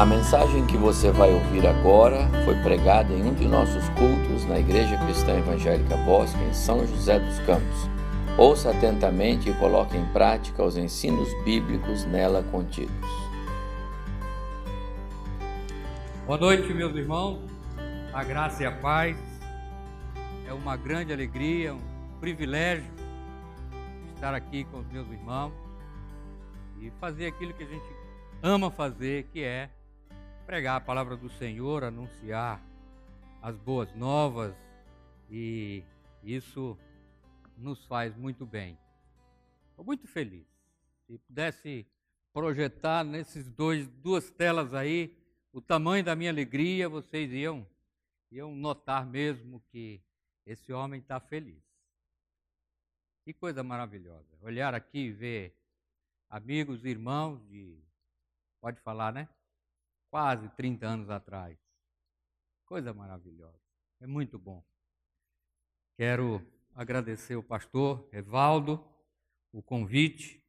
A mensagem que você vai ouvir agora foi pregada em um de nossos cultos na Igreja Cristã Evangélica Bosque, em São José dos Campos. Ouça atentamente e coloque em prática os ensinos bíblicos nela contidos. Boa noite, meus irmãos. A graça e a paz. É uma grande alegria, um privilégio estar aqui com os meus irmãos e fazer aquilo que a gente ama fazer, que é pregar a palavra do Senhor, anunciar as boas novas e isso nos faz muito bem. Estou muito feliz. Se pudesse projetar nesses dois duas telas aí o tamanho da minha alegria, vocês iam iam notar mesmo que esse homem está feliz. Que coisa maravilhosa. Olhar aqui e ver amigos, irmãos de pode falar, né? Quase 30 anos atrás. Coisa maravilhosa. É muito bom. Quero agradecer o pastor Evaldo o convite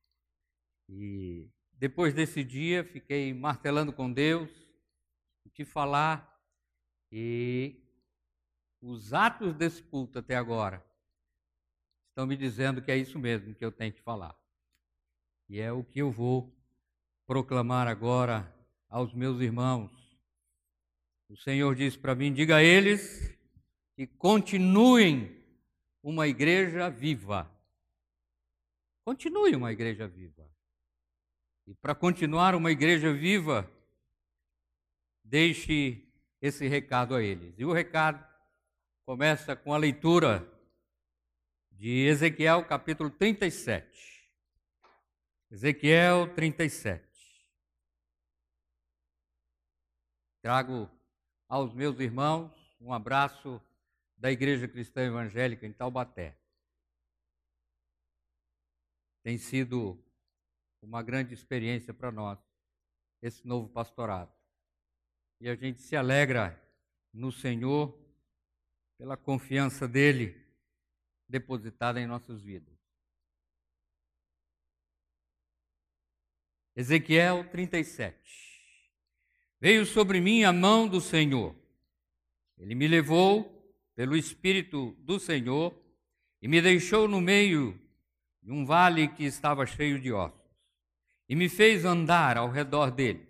e depois desse dia fiquei martelando com Deus te falar e os atos desse culto até agora estão me dizendo que é isso mesmo que eu tenho que falar. E é o que eu vou proclamar agora aos meus irmãos. O Senhor diz para mim: diga a eles que continuem uma igreja viva. Continue uma igreja viva. E para continuar uma igreja viva, deixe esse recado a eles. E o recado começa com a leitura de Ezequiel capítulo 37. Ezequiel 37. Trago aos meus irmãos um abraço da Igreja Cristã Evangélica em Taubaté. Tem sido uma grande experiência para nós esse novo pastorado. E a gente se alegra no Senhor pela confiança dele depositada em nossas vidas. Ezequiel 37. Veio sobre mim a mão do Senhor. Ele me levou pelo Espírito do Senhor e me deixou no meio de um vale que estava cheio de ossos. E me fez andar ao redor dele.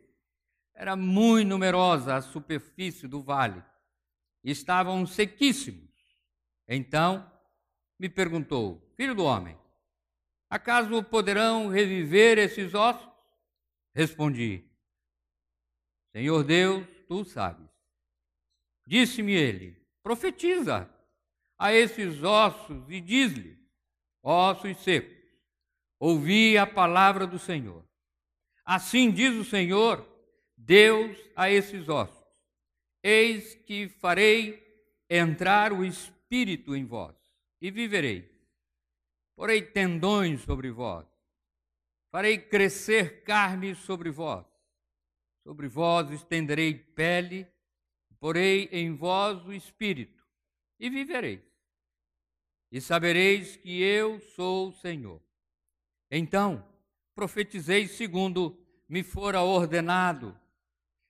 Era muito numerosa a superfície do vale. E estavam sequíssimos. Então me perguntou: Filho do homem, acaso poderão reviver esses ossos? Respondi: Senhor Deus, tu sabes. Disse-me ele: profetiza a esses ossos e diz-lhe: ossos secos, ouvi a palavra do Senhor. Assim diz o Senhor, Deus a esses ossos: Eis que farei entrar o espírito em vós e vivereis. Porei tendões sobre vós, farei crescer carne sobre vós Sobre vós estenderei pele, porei em vós o espírito, e vivereis. E sabereis que eu sou o Senhor. Então profetizei segundo me fora ordenado.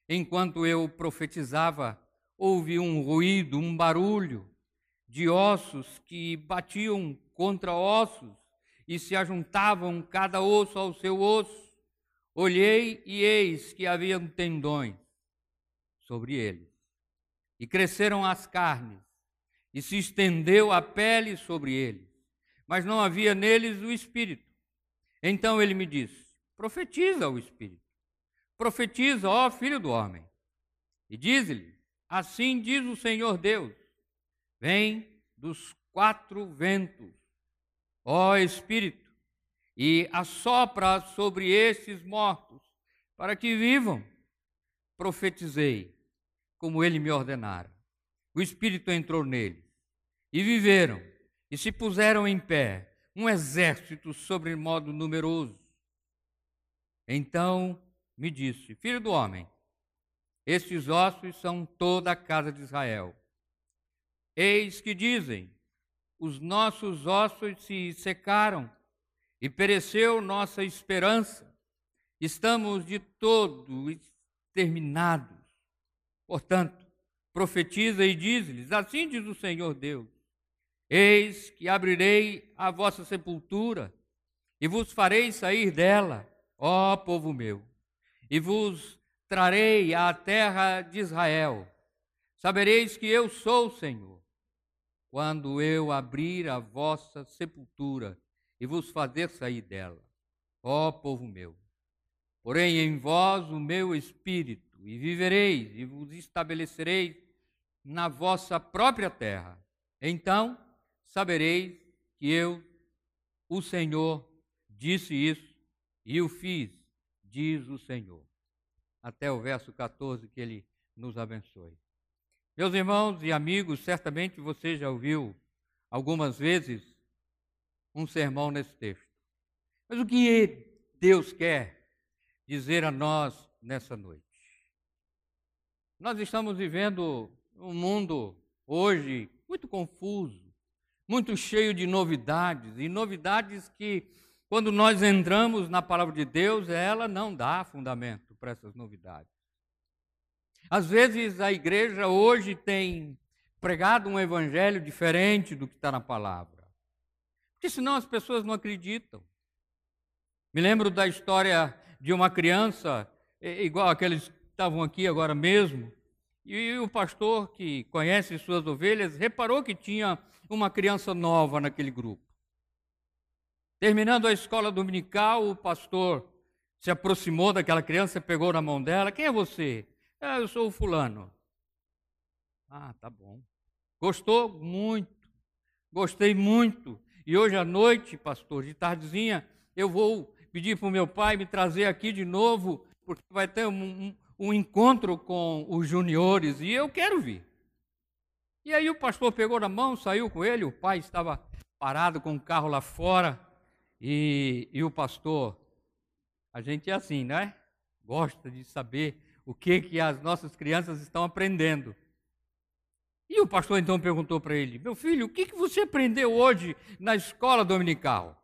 Enquanto eu profetizava, houve um ruído, um barulho de ossos que batiam contra ossos e se ajuntavam cada osso ao seu osso. Olhei e eis que haviam tendões sobre eles, e cresceram as carnes, e se estendeu a pele sobre eles, mas não havia neles o espírito. Então ele me disse: Profetiza o espírito, profetiza, ó filho do homem, e diz-lhe: Assim diz o Senhor Deus: Vem dos quatro ventos, ó espírito e assopra sobre estes mortos, para que vivam. Profetizei, como ele me ordenara. O Espírito entrou neles, e viveram, e se puseram em pé, um exército sobre modo numeroso. Então me disse: Filho do homem, estes ossos são toda a casa de Israel. Eis que dizem: os nossos ossos se secaram e pereceu nossa esperança. Estamos de todo terminados. Portanto, profetiza e diz-lhes: Assim diz o Senhor Deus: Eis que abrirei a vossa sepultura e vos farei sair dela, ó povo meu, e vos trarei à terra de Israel. Sabereis que eu sou o Senhor, quando eu abrir a vossa sepultura e vos fazer sair dela, ó povo meu. Porém em vós o meu espírito, e vivereis, e vos estabelecereis na vossa própria terra. Então sabereis que eu, o Senhor, disse isso e o fiz, diz o Senhor. Até o verso 14, que ele nos abençoe. Meus irmãos e amigos, certamente você já ouviu algumas vezes um sermão nesse texto. Mas o que Deus quer dizer a nós nessa noite? Nós estamos vivendo um mundo hoje muito confuso, muito cheio de novidades, e novidades que, quando nós entramos na palavra de Deus, ela não dá fundamento para essas novidades. Às vezes a igreja hoje tem pregado um evangelho diferente do que está na palavra, porque senão as pessoas não acreditam. Me lembro da história de uma criança, igual aqueles que estavam aqui agora mesmo, e o pastor que conhece suas ovelhas reparou que tinha uma criança nova naquele grupo. Terminando a escola dominical, o pastor se aproximou daquela criança, pegou na mão dela. Quem é você? Ah, eu sou o fulano. Ah, tá bom. Gostou? Muito. Gostei muito. E hoje à noite, pastor, de tardezinha, eu vou pedir para o meu pai me trazer aqui de novo, porque vai ter um, um, um encontro com os juniores e eu quero vir. E aí o pastor pegou na mão, saiu com ele, o pai estava parado com o carro lá fora e, e o pastor, a gente é assim, né? Gosta de saber o que, que as nossas crianças estão aprendendo. E o pastor então perguntou para ele: Meu filho, o que, que você aprendeu hoje na escola dominical?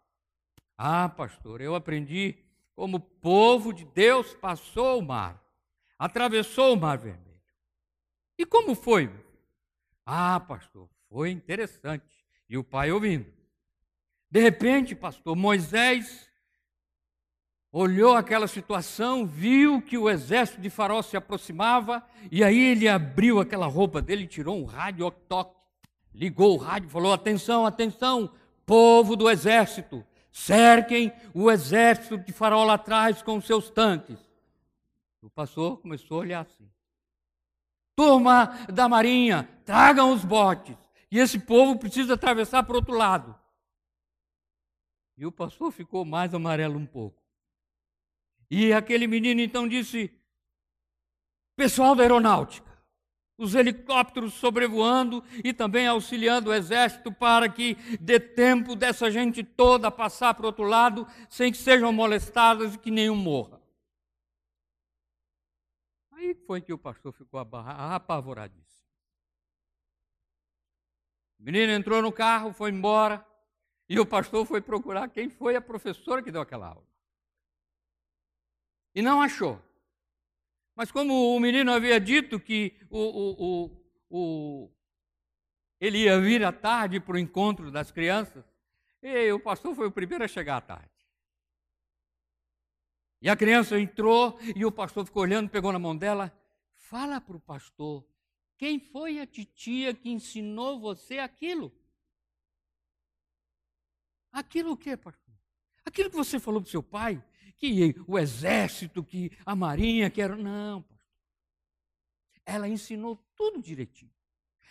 Ah, pastor, eu aprendi como o povo de Deus passou o mar atravessou o Mar Vermelho. E como foi? Ah, pastor, foi interessante. E o pai ouvindo. De repente, pastor, Moisés olhou aquela situação, viu que o exército de Faraó se aproximava, e aí ele abriu aquela roupa dele, tirou um rádio toque, ligou o rádio, falou: atenção, atenção, povo do exército, cerquem o exército de Faraó lá atrás com seus tanques. O pastor começou a olhar assim. Turma da marinha, tragam os botes. E esse povo precisa atravessar para o outro lado. E o pastor ficou mais amarelo um pouco. E aquele menino então disse: Pessoal da aeronáutica, os helicópteros sobrevoando e também auxiliando o exército para que dê tempo dessa gente toda passar para o outro lado sem que sejam molestadas e que nenhum morra. Aí foi que o pastor ficou apavoradíssimo. O menino entrou no carro, foi embora, e o pastor foi procurar quem foi a professora que deu aquela aula. E não achou. Mas como o menino havia dito que o, o, o, o ele ia vir à tarde para o encontro das crianças, e o pastor foi o primeiro a chegar à tarde. E a criança entrou e o pastor ficou olhando, pegou na mão dela. Fala para o pastor, quem foi a titia que ensinou você aquilo? Aquilo o quê, pastor? Aquilo que você falou para o seu pai, que o exército, que a marinha, que era. Não, pastor. Ela ensinou tudo direitinho.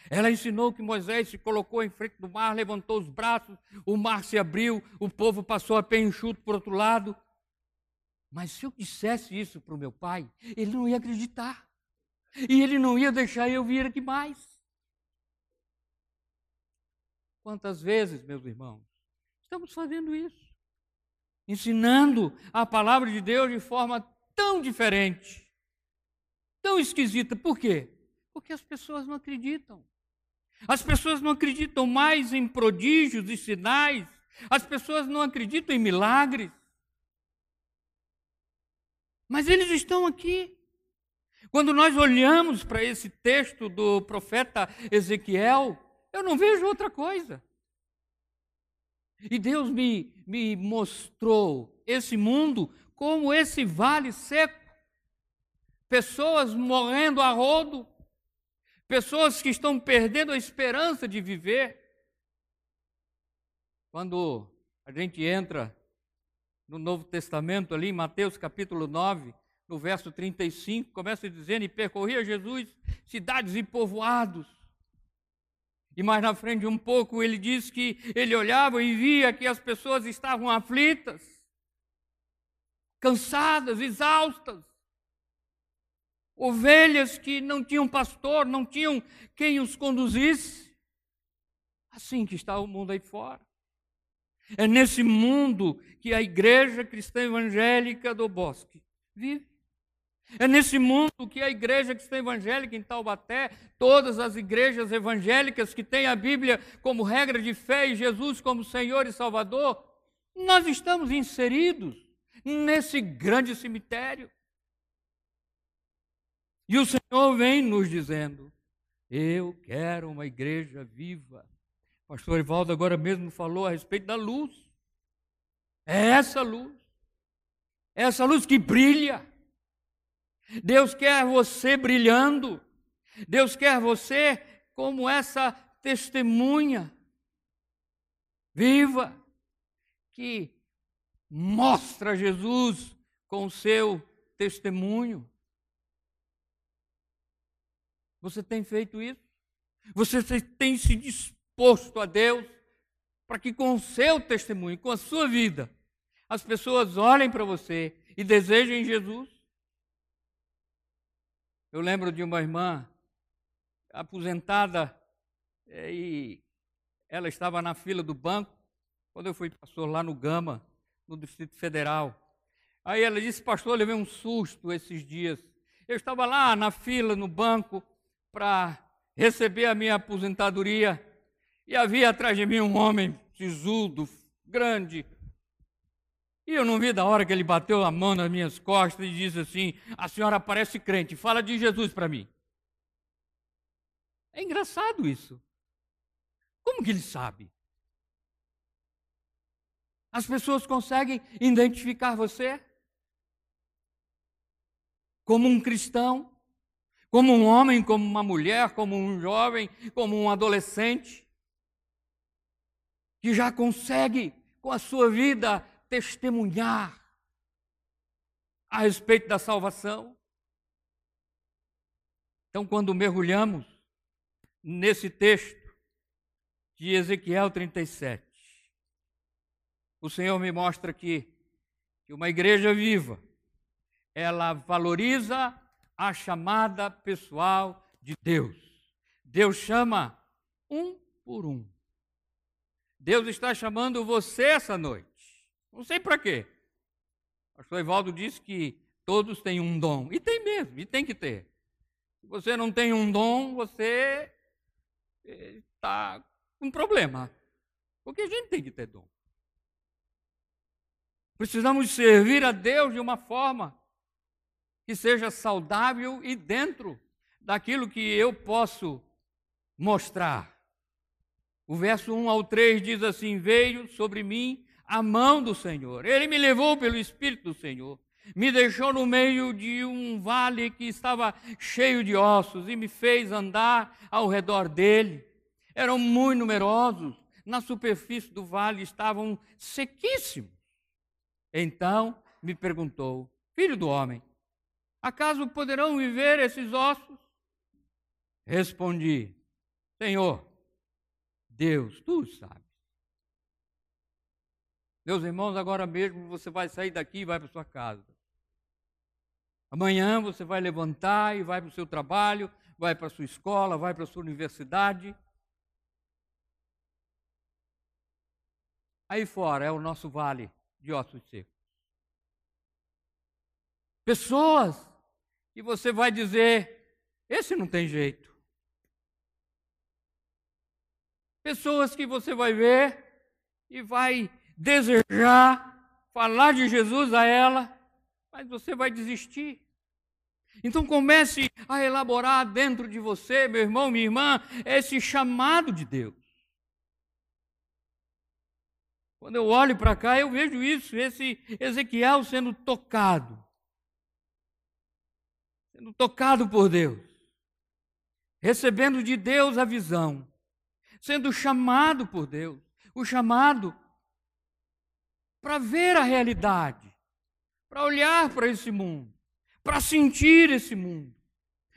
Ela ensinou que Moisés se colocou em frente do mar, levantou os braços, o mar se abriu, o povo passou a pé enxuto por outro lado. Mas se eu dissesse isso para o meu pai, ele não ia acreditar. E ele não ia deixar eu vir aqui mais. Quantas vezes, meus irmãos, estamos fazendo isso? Ensinando a palavra de Deus de forma tão diferente, tão esquisita. Por quê? Porque as pessoas não acreditam. As pessoas não acreditam mais em prodígios e sinais. As pessoas não acreditam em milagres. Mas eles estão aqui. Quando nós olhamos para esse texto do profeta Ezequiel, eu não vejo outra coisa. E Deus me, me mostrou esse mundo como esse vale seco. Pessoas morrendo a rodo, pessoas que estão perdendo a esperança de viver. Quando a gente entra no Novo Testamento, ali em Mateus capítulo 9, no verso 35, começa dizendo: E percorria Jesus cidades e povoados. E mais na frente um pouco ele diz que ele olhava e via que as pessoas estavam aflitas, cansadas, exaustas. Ovelhas que não tinham pastor, não tinham quem os conduzisse. Assim que está o mundo aí fora. É nesse mundo que a igreja cristã evangélica do Bosque vive. É nesse mundo que a igreja cristã evangélica em Taubaté, todas as igrejas evangélicas que têm a Bíblia como regra de fé e Jesus como Senhor e Salvador, nós estamos inseridos nesse grande cemitério. E o Senhor vem nos dizendo: Eu quero uma igreja viva. O pastor Evaldo agora mesmo falou a respeito da luz. É essa luz. É essa luz que brilha Deus quer você brilhando. Deus quer você como essa testemunha viva que mostra Jesus com o seu testemunho. Você tem feito isso? Você tem se disposto a Deus para que com o seu testemunho, com a sua vida, as pessoas olhem para você e desejem Jesus? Eu lembro de uma irmã aposentada é, e ela estava na fila do banco quando eu fui pastor lá no Gama, no Distrito Federal. Aí ela disse, pastor, eu levei um susto esses dias. Eu estava lá na fila, no banco, para receber a minha aposentadoria, e havia atrás de mim um homem sisudo, grande, e eu não vi da hora que ele bateu a mão nas minhas costas e disse assim: A senhora parece crente, fala de Jesus para mim. É engraçado isso. Como que ele sabe? As pessoas conseguem identificar você como um cristão, como um homem, como uma mulher, como um jovem, como um adolescente, que já consegue, com a sua vida, testemunhar a respeito da salvação. Então, quando mergulhamos nesse texto de Ezequiel 37, o Senhor me mostra aqui que uma igreja viva, ela valoriza a chamada pessoal de Deus. Deus chama um por um. Deus está chamando você essa noite. Não sei para quê. O pastor Evaldo disse que todos têm um dom. E tem mesmo, e tem que ter. Se você não tem um dom, você está com problema. Porque a gente tem que ter dom. Precisamos servir a Deus de uma forma que seja saudável e dentro daquilo que eu posso mostrar. O verso 1 ao 3 diz assim: Veio sobre mim a mão do Senhor. Ele me levou pelo Espírito do Senhor, me deixou no meio de um vale que estava cheio de ossos e me fez andar ao redor dele. Eram muito numerosos, na superfície do vale estavam sequíssimos. Então me perguntou: Filho do homem, acaso poderão viver esses ossos? Respondi: Senhor, Deus, tu sabes. Meus irmãos, agora mesmo você vai sair daqui e vai para sua casa. Amanhã você vai levantar e vai para o seu trabalho, vai para a sua escola, vai para a sua universidade. Aí fora é o nosso vale de ossos secos. Pessoas que você vai dizer: esse não tem jeito. Pessoas que você vai ver e vai desejar falar de Jesus a ela, mas você vai desistir. Então comece a elaborar dentro de você, meu irmão, minha irmã, esse chamado de Deus. Quando eu olho para cá, eu vejo isso, esse Ezequiel sendo tocado. Sendo tocado por Deus. Recebendo de Deus a visão. Sendo chamado por Deus. O chamado para ver a realidade, para olhar para esse mundo, para sentir esse mundo.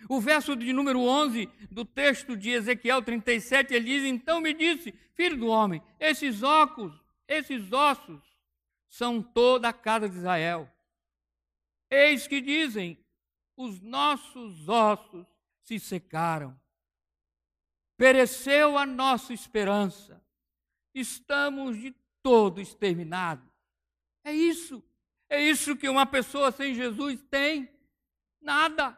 O verso de número 11 do texto de Ezequiel 37, ele diz: Então me disse, filho do homem, esses óculos, esses ossos são toda a casa de Israel. Eis que dizem: os nossos ossos se secaram, pereceu a nossa esperança, estamos de todo exterminados. É isso. É isso que uma pessoa sem Jesus tem. Nada.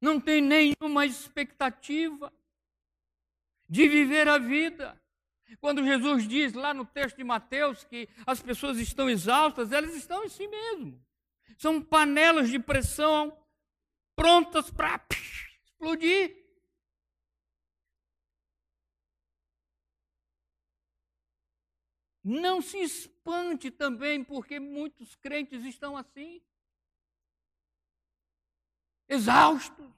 Não tem nenhuma expectativa de viver a vida. Quando Jesus diz lá no texto de Mateus que as pessoas estão exaustas, elas estão em si mesmo. São panelas de pressão prontas para explodir. Não se espante também, porque muitos crentes estão assim, exaustos.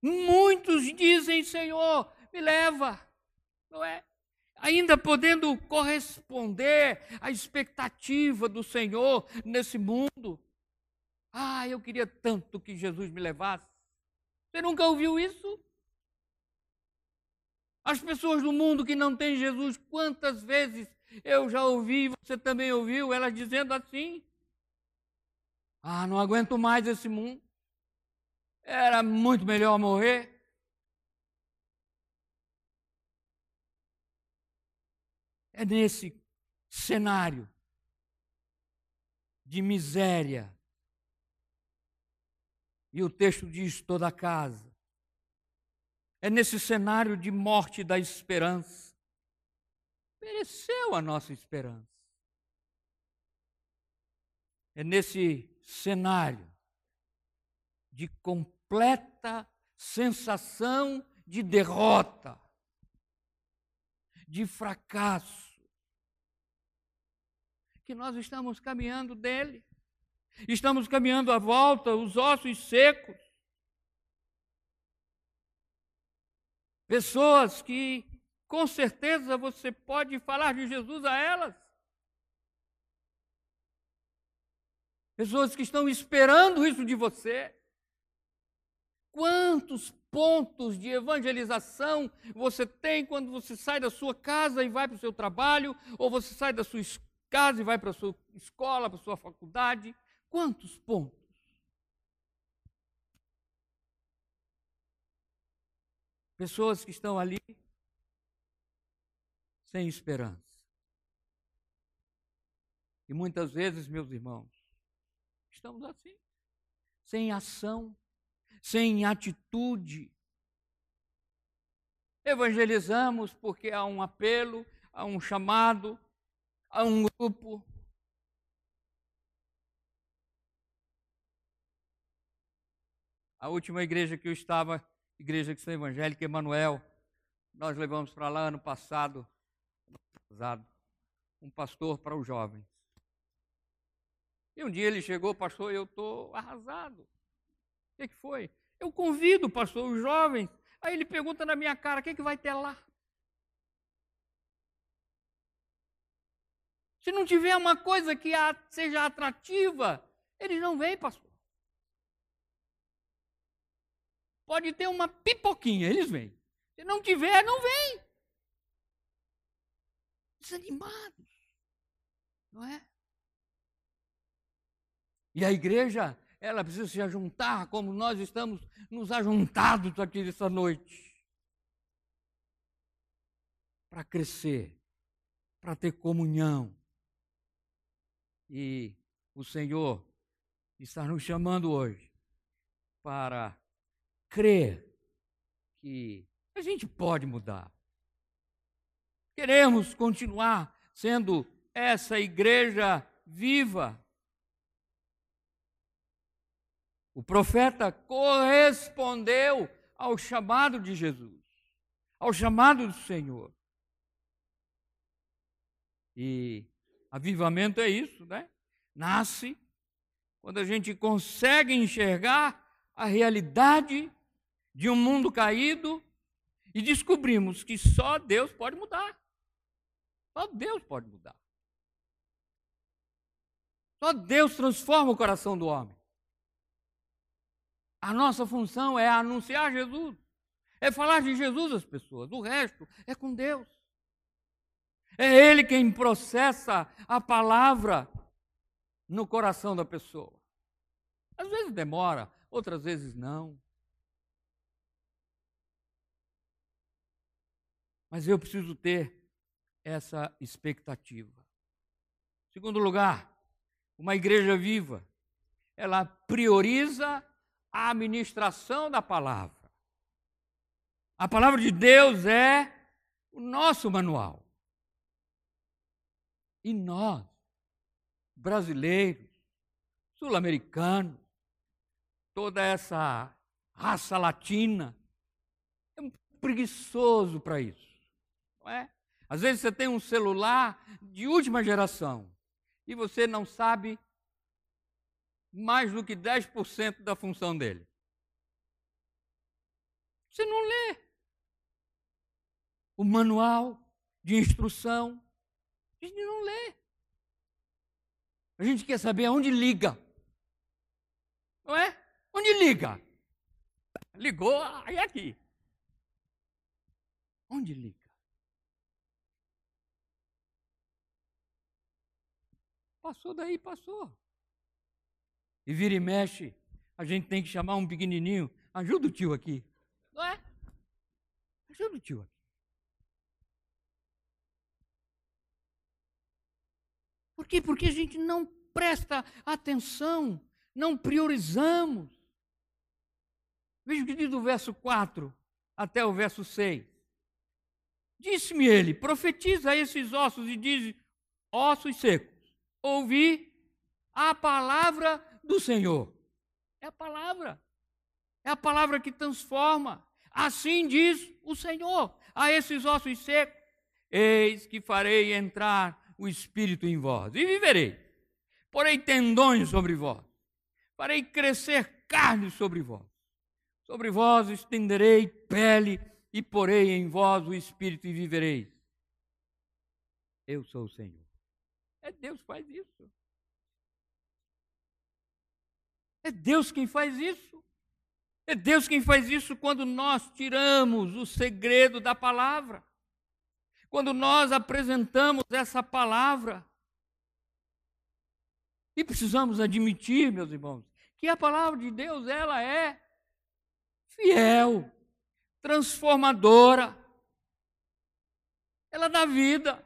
Muitos dizem, Senhor, me leva, não é? Ainda podendo corresponder à expectativa do Senhor nesse mundo. Ah, eu queria tanto que Jesus me levasse. Você nunca ouviu isso? As pessoas do mundo que não têm Jesus, quantas vezes eu já ouvi, você também ouviu, elas dizendo assim: Ah, não aguento mais esse mundo. Era muito melhor morrer. É nesse cenário de miséria. E o texto diz toda a casa é nesse cenário de morte da esperança. Pereceu a nossa esperança. É nesse cenário de completa sensação de derrota, de fracasso, que nós estamos caminhando dele. Estamos caminhando à volta, os ossos secos. Pessoas que com certeza você pode falar de Jesus a elas. Pessoas que estão esperando isso de você. Quantos pontos de evangelização você tem quando você sai da sua casa e vai para o seu trabalho, ou você sai da sua casa e vai para a sua escola, para a sua faculdade? Quantos pontos? Pessoas que estão ali sem esperança. E muitas vezes, meus irmãos, estamos assim, sem ação, sem atitude. Evangelizamos porque há um apelo, há um chamado, há um grupo. A última igreja que eu estava Igreja Cristã Evangélica Emanuel. Nós levamos para lá ano passado um pastor para os jovens. E um dia ele chegou, pastor, eu estou arrasado. O que, que foi? Eu convido, pastor, os jovens. Aí ele pergunta na minha cara: o que, que vai ter lá? Se não tiver uma coisa que seja atrativa, eles não vêm, pastor. Pode ter uma pipoquinha, eles vêm. Se não tiver, não vem. Desanimados. Não é? E a igreja, ela precisa se ajuntar como nós estamos nos ajuntados aqui nessa noite. Para crescer, para ter comunhão. E o Senhor está nos chamando hoje para crer que a gente pode mudar. Queremos continuar sendo essa igreja viva, O profeta correspondeu ao chamado de Jesus, ao chamado do Senhor. E avivamento é isso, né? Nasce quando a gente consegue enxergar a realidade de um mundo caído e descobrimos que só Deus pode mudar. Só Deus pode mudar. Só Deus transforma o coração do homem. A nossa função é anunciar Jesus, é falar de Jesus às pessoas. O resto é com Deus. É Ele quem processa a palavra no coração da pessoa. Às vezes demora, outras vezes não. Mas eu preciso ter essa expectativa. Segundo lugar, uma igreja viva, ela prioriza a administração da palavra. A palavra de Deus é o nosso manual. E nós, brasileiros, sul-americanos, toda essa raça latina, é preguiçoso para isso, é? Às vezes você tem um celular de última geração e você não sabe mais do que 10% da função dele. Você não lê o manual de instrução. A gente não lê. A gente quer saber aonde liga. Não é? Onde liga? Ligou, aí é aqui. Onde liga? Passou daí, passou. E vira e mexe, a gente tem que chamar um pequenininho. Ajuda o tio aqui. Não é? Ajuda o tio aqui. Por quê? Porque a gente não presta atenção, não priorizamos. Veja o que diz do verso 4 até o verso 6. Disse-me ele: profetiza a esses ossos e diz: ossos secos, ouvi a palavra do Senhor. É a palavra. É a palavra que transforma. Assim diz o Senhor a esses ossos secos: Eis que farei entrar o Espírito em vós, e viverei. Porei tendões sobre vós, farei crescer carne sobre vós. Sobre vós estenderei pele, e porei em vós o Espírito, e vivereis. Eu sou o Senhor. É Deus que faz isso. É Deus quem faz isso. É Deus quem faz isso quando nós tiramos o segredo da palavra. Quando nós apresentamos essa palavra, e precisamos admitir, meus irmãos, que a palavra de Deus ela é fiel, transformadora. Ela dá vida.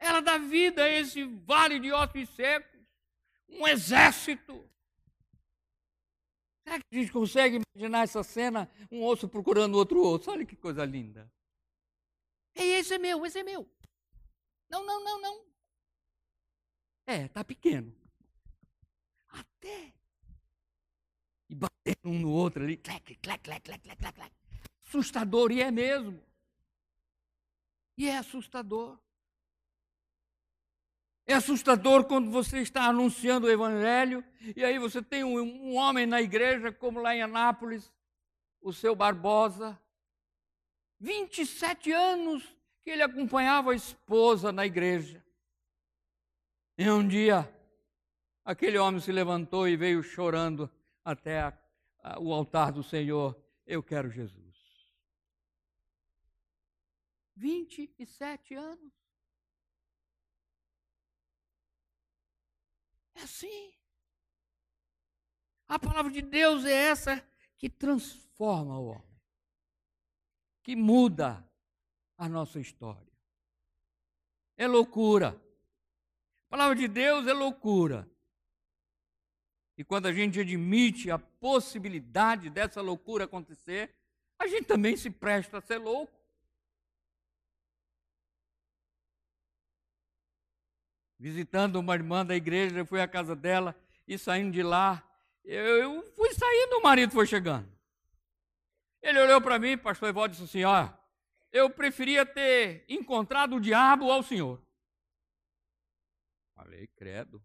Ela dá vida a esse vale de ossos secos, um exército. Será que a gente consegue imaginar essa cena, um osso procurando outro osso? Olha que coisa linda. Ei, esse é meu, esse é meu. Não, não, não, não. É, tá pequeno. Até. E batendo um no outro ali. Clac, clac, clac, clac, clac, clac, clac. Assustador, e é mesmo. E é assustador. É assustador quando você está anunciando o Evangelho e aí você tem um, um homem na igreja, como lá em Anápolis, o seu Barbosa, 27 anos que ele acompanhava a esposa na igreja. E um dia, aquele homem se levantou e veio chorando até a, a, o altar do Senhor. Eu quero Jesus. 27 anos. É assim. A palavra de Deus é essa que transforma o homem que muda a nossa história. É loucura. A palavra de Deus é loucura. E quando a gente admite a possibilidade dessa loucura acontecer, a gente também se presta a ser louco. Visitando uma irmã da igreja, eu fui à casa dela e saindo de lá, Eu fui saindo, o marido foi chegando. Ele olhou para mim, pastor Evaldo, disse assim: Ó, eu preferia ter encontrado o diabo ao senhor. Falei, credo.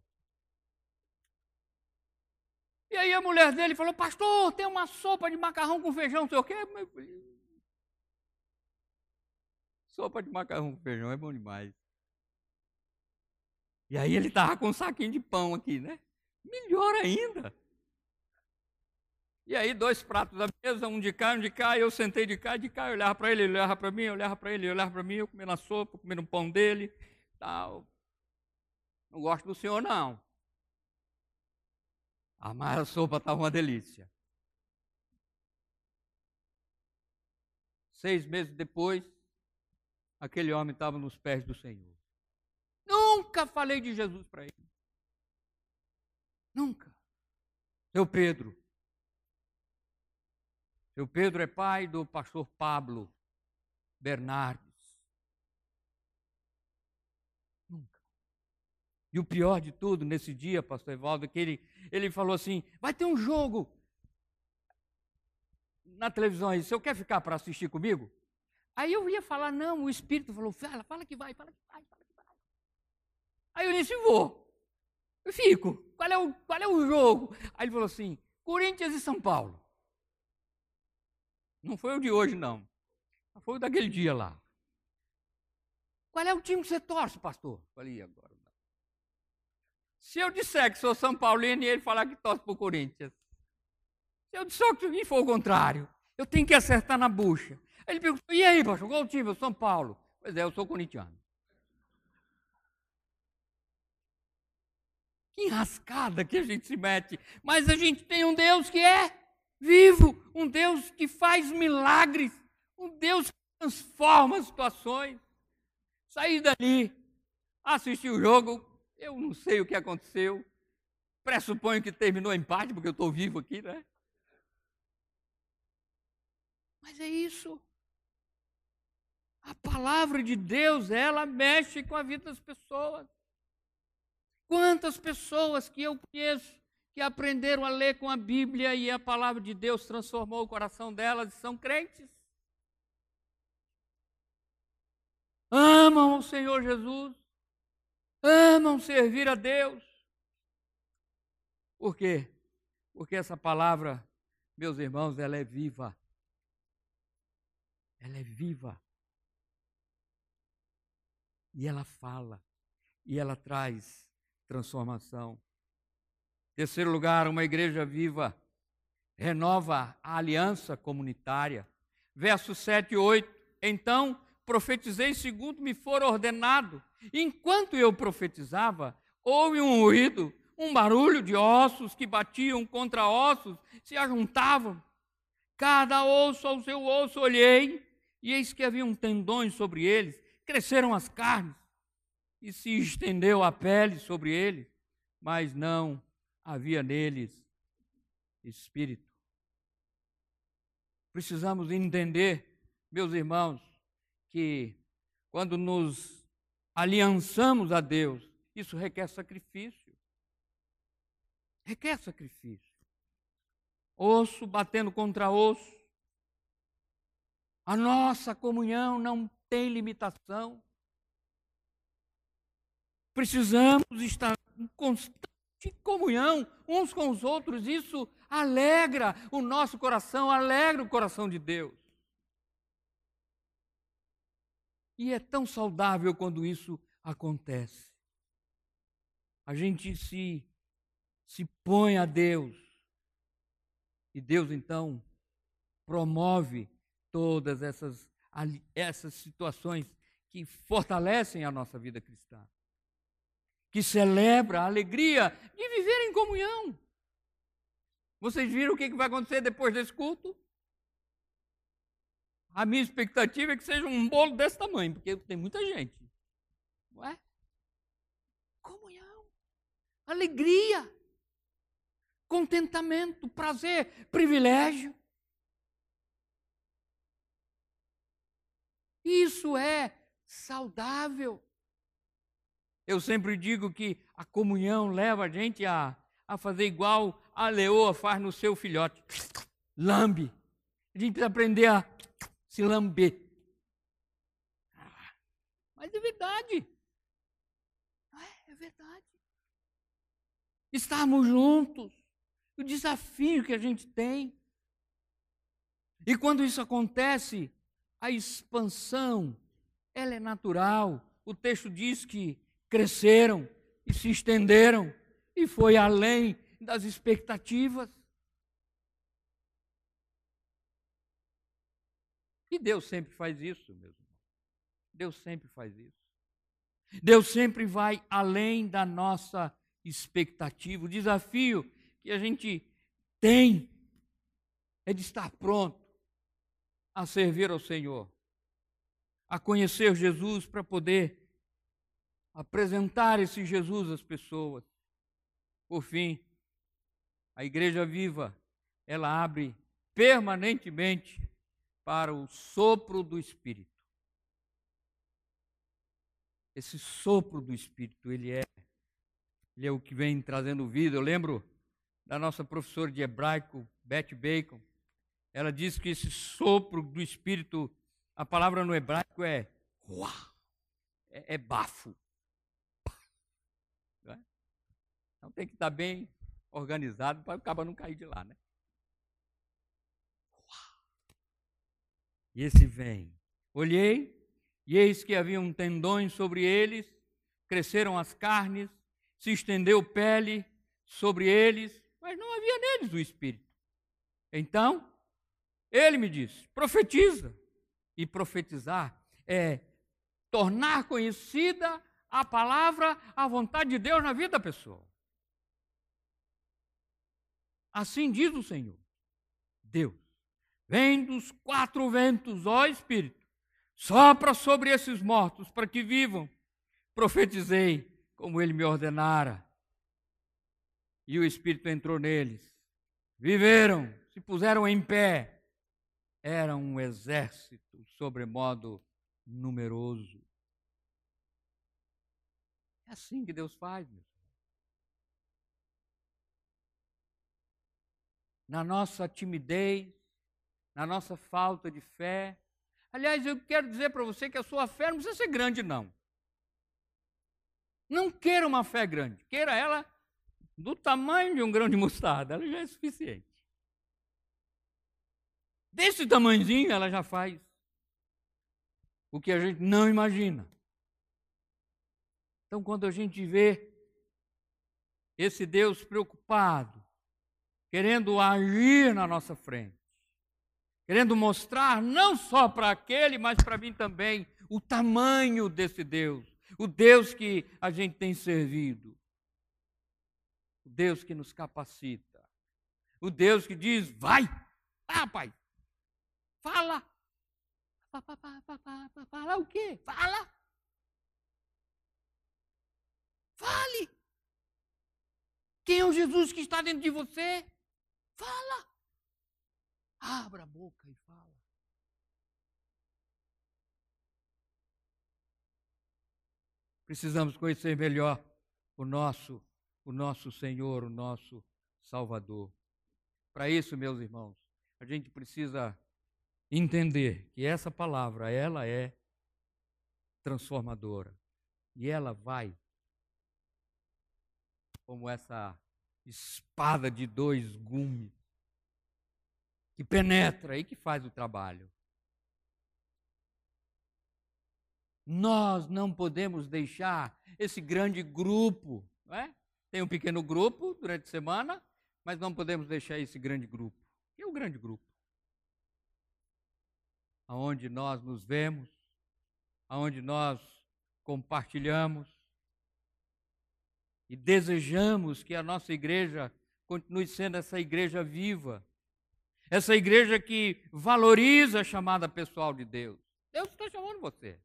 E aí a mulher dele falou: Pastor, tem uma sopa de macarrão com feijão, não sei o quê. Sopa de macarrão com feijão é bom demais. E aí ele estava com um saquinho de pão aqui, né? Melhor ainda. E aí, dois pratos da mesa, um de cá, um de cá, eu sentei de cá, de cá, eu olhava para ele, ele olhava para mim, eu olhava para ele, ele olhava para mim, eu comendo a sopa, comendo o pão dele, tal. Não gosto do senhor, não. Ah, mas a sopa estava uma delícia. Seis meses depois, aquele homem estava nos pés do Senhor. Nunca falei de Jesus para ele. Nunca. Seu Pedro, seu Pedro é pai do pastor Pablo Bernardes. Nunca. E o pior de tudo, nesse dia, pastor Evaldo, é que ele, ele falou assim: vai ter um jogo na televisão aí, você quer ficar para assistir comigo? Aí eu ia falar, não, o Espírito falou, fala, fala que vai, fala que vai, fala. Aí eu disse, vou. Eu fico. Qual é o, qual é o jogo? Aí ele falou assim, Corinthians e São Paulo. Não foi o de hoje, não. Foi o daquele dia lá. Qual é o time que você torce, pastor? Falei, agora não. Se eu disser que sou São Paulino e ele falar que torce para o Corinthians. Se eu disser que for o contrário, eu tenho que acertar na bucha. Ele perguntou, e aí, pastor, qual o time? Eu São Paulo. Pois é, eu sou corintiano. Que enrascada que a gente se mete. Mas a gente tem um Deus que é vivo, um Deus que faz milagres, um Deus que transforma situações. Saí dali, assisti o jogo, eu não sei o que aconteceu. Pressuponho que terminou empate, porque eu estou vivo aqui, né? Mas é isso. A palavra de Deus, ela mexe com a vida das pessoas. Quantas pessoas que eu conheço que aprenderam a ler com a Bíblia e a palavra de Deus transformou o coração delas e são crentes. Amam o Senhor Jesus, amam servir a Deus. Por quê? Porque essa palavra, meus irmãos, ela é viva. Ela é viva. E ela fala, e ela traz transformação. Terceiro lugar, uma igreja viva renova a aliança comunitária. Versos 7 e 8. Então profetizei segundo me for ordenado. Enquanto eu profetizava, houve um ruído, um barulho de ossos que batiam contra ossos, se ajuntavam. Cada osso ao seu osso olhei, e eis que haviam tendões sobre eles, cresceram as carnes, e se estendeu a pele sobre eles, mas não havia neles espírito. Precisamos entender, meus irmãos, que quando nos aliançamos a Deus, isso requer sacrifício. Requer sacrifício. Osso batendo contra osso. A nossa comunhão não tem limitação. Precisamos estar em constante comunhão uns com os outros, isso alegra o nosso coração, alegra o coração de Deus. E é tão saudável quando isso acontece. A gente se, se põe a Deus. E Deus então promove todas essas, essas situações que fortalecem a nossa vida cristã que celebra a alegria de viver em comunhão. Vocês viram o que vai acontecer depois desse culto? A minha expectativa é que seja um bolo desse tamanho, porque tem muita gente. Não é? Comunhão, alegria, contentamento, prazer, privilégio. Isso é saudável. Eu sempre digo que a comunhão leva a gente a, a fazer igual a leoa faz no seu filhote. Lambe. A gente precisa aprender a se lamber. Mas é verdade. É, é verdade. Estarmos juntos. O desafio que a gente tem. E quando isso acontece, a expansão, ela é natural. O texto diz que cresceram e se estenderam e foi além das expectativas. E Deus sempre faz isso, meus irmãos. Deus sempre faz isso. Deus sempre vai além da nossa expectativa. O desafio que a gente tem é de estar pronto a servir ao Senhor, a conhecer Jesus para poder apresentar esse Jesus às pessoas. Por fim, a igreja viva, ela abre permanentemente para o sopro do Espírito. Esse sopro do Espírito, ele é, ele é o que vem trazendo vida. Eu lembro da nossa professora de hebraico, Beth Bacon. Ela diz que esse sopro do Espírito, a palavra no hebraico é ruá, é, é bafo. É? Então tem que estar bem organizado para o cabo não cair de lá, né? E esse vem. Olhei, e eis que haviam tendões sobre eles, cresceram as carnes, se estendeu pele sobre eles, mas não havia neles o Espírito. Então, ele me disse: profetiza. E profetizar é tornar conhecida a palavra, a vontade de Deus na vida da pessoa. Assim diz o Senhor, Deus Vem dos quatro ventos, ó Espírito, sopra sobre esses mortos para que vivam. Profetizei como ele me ordenara. E o Espírito entrou neles. Viveram, se puseram em pé. Era um exército sobremodo numeroso. É assim que Deus faz, meu Na nossa timidez, na nossa falta de fé. Aliás, eu quero dizer para você que a sua fé não precisa ser grande, não. Não queira uma fé grande, queira ela do tamanho de um grão de mostarda, ela já é suficiente. Desse tamanhozinho ela já faz o que a gente não imagina. Então, quando a gente vê esse Deus preocupado, querendo agir na nossa frente, querendo mostrar não só para aquele, mas para mim também, o tamanho desse Deus, o Deus que a gente tem servido, o Deus que nos capacita, o Deus que diz: vai, ah, pai, fala. Fala o quê? Fala. Fale. Quem é o Jesus que está dentro de você? Fala. Abra a boca e fala. Precisamos conhecer melhor o nosso, o nosso Senhor, o nosso Salvador. Para isso, meus irmãos, a gente precisa entender que essa palavra, ela é transformadora. E ela vai como essa espada de dois gumes que penetra e que faz o trabalho. Nós não podemos deixar esse grande grupo, é? Tem um pequeno grupo durante a semana, mas não podemos deixar esse grande grupo. E é o grande grupo? Aonde nós nos vemos, aonde nós compartilhamos e desejamos que a nossa igreja continue sendo essa igreja viva, essa igreja que valoriza a chamada pessoal de Deus. Deus está chamando você.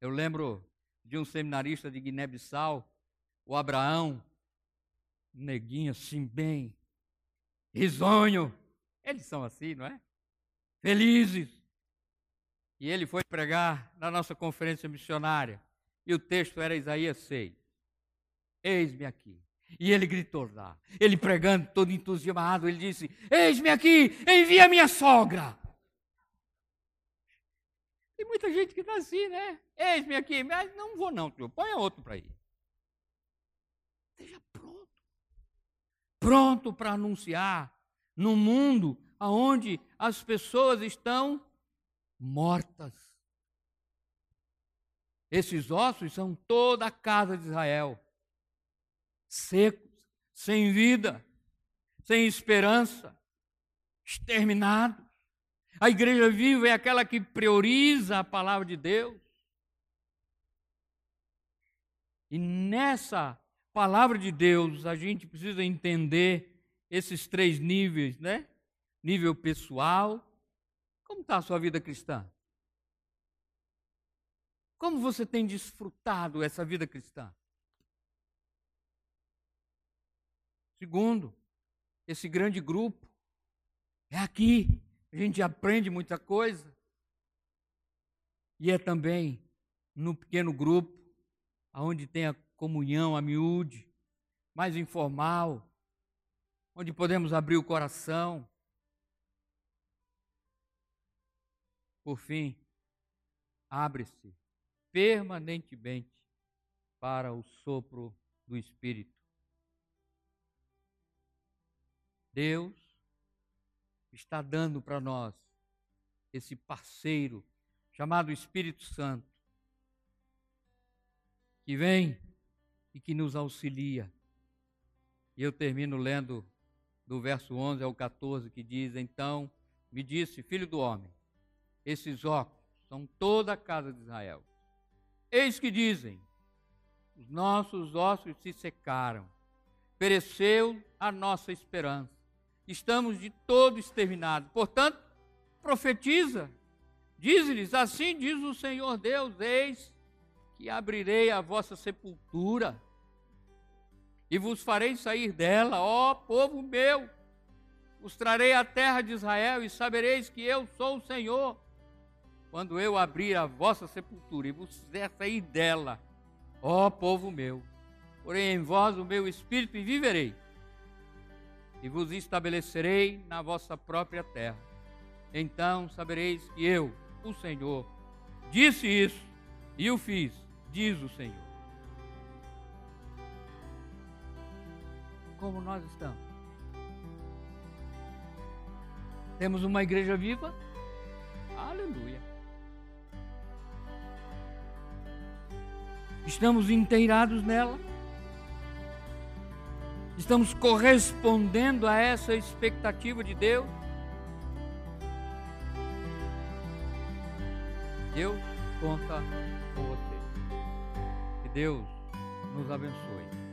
Eu lembro de um seminarista de Guiné-Bissau, o Abraão, um neguinho assim, bem risonho. Eles são assim, não é? Felizes. E ele foi pregar na nossa conferência missionária. E o texto era Isaías 6. Eis-me aqui. E ele gritou lá, ele pregando todo entusiasmado, ele disse: Eis-me aqui, envia minha sogra. Tem muita gente que está assim, né? Eis-me aqui, mas não vou não, senhor. Põe outro para ir. Esteja pronto. Pronto para anunciar no mundo onde as pessoas estão mortas. Esses ossos são toda a casa de Israel, secos, sem vida, sem esperança, exterminados. A igreja viva é aquela que prioriza a palavra de Deus. E nessa palavra de Deus, a gente precisa entender esses três níveis, né? Nível pessoal. Como está a sua vida cristã? Como você tem desfrutado essa vida cristã? Segundo, esse grande grupo é aqui. A gente aprende muita coisa. E é também no pequeno grupo, onde tem a comunhão, a miúde, mais informal, onde podemos abrir o coração. Por fim, abre-se permanentemente para o sopro do Espírito. Deus está dando para nós esse parceiro chamado Espírito Santo, que vem e que nos auxilia. E eu termino lendo do verso 11 ao 14, que diz: Então me disse, filho do homem, esses óculos são toda a casa de Israel. Eis que dizem: os nossos ossos se secaram, pereceu a nossa esperança, estamos de todo exterminados. Portanto, profetiza, diz-lhes: assim diz o Senhor Deus: eis que abrirei a vossa sepultura e vos farei sair dela, ó povo meu. Vos trarei a terra de Israel e sabereis que eu sou o Senhor. Quando eu abrir a vossa sepultura e vos fizer sair dela, ó povo meu, porém em vós o meu espírito e viverei, e vos estabelecerei na vossa própria terra. Então sabereis que eu, o Senhor, disse isso e o fiz, diz o Senhor. como nós estamos. Temos uma igreja viva? Aleluia. Estamos inteirados nela? Estamos correspondendo a essa expectativa de Deus? Deus conta com você. Que Deus nos abençoe.